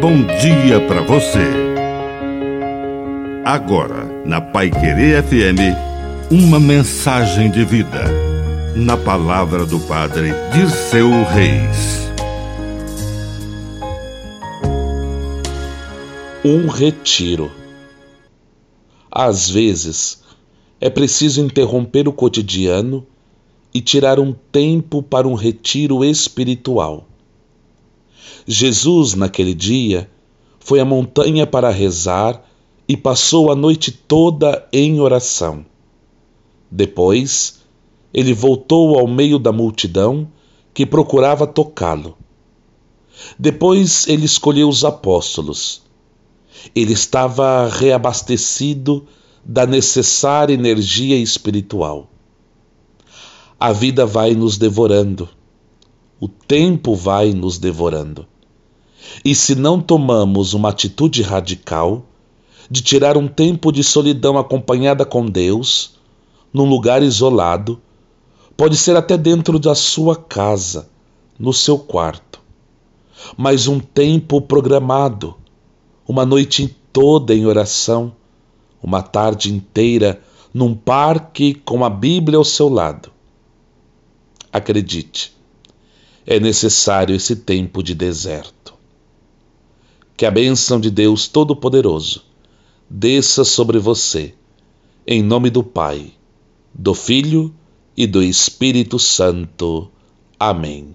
bom dia para você. Agora, na Pai Querer FM, uma mensagem de vida. Na palavra do Padre Dirceu Reis. Um retiro. Às vezes, é preciso interromper o cotidiano e tirar um tempo para um retiro espiritual. Jesus, naquele dia, foi à montanha para rezar e passou a noite toda em oração. Depois, ele voltou ao meio da multidão que procurava tocá-lo. Depois, ele escolheu os apóstolos. Ele estava reabastecido da necessária energia espiritual. A vida vai nos devorando, o tempo vai nos devorando. E se não tomamos uma atitude radical de tirar um tempo de solidão acompanhada com Deus, num lugar isolado, pode ser até dentro da sua casa, no seu quarto, mas um tempo programado, uma noite toda em oração, uma tarde inteira num parque com a Bíblia ao seu lado. Acredite, é necessário esse tempo de deserto. Que a bênção de Deus Todo-Poderoso desça sobre você, em nome do Pai, do Filho e do Espírito Santo. Amém.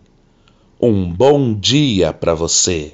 Um bom dia para você.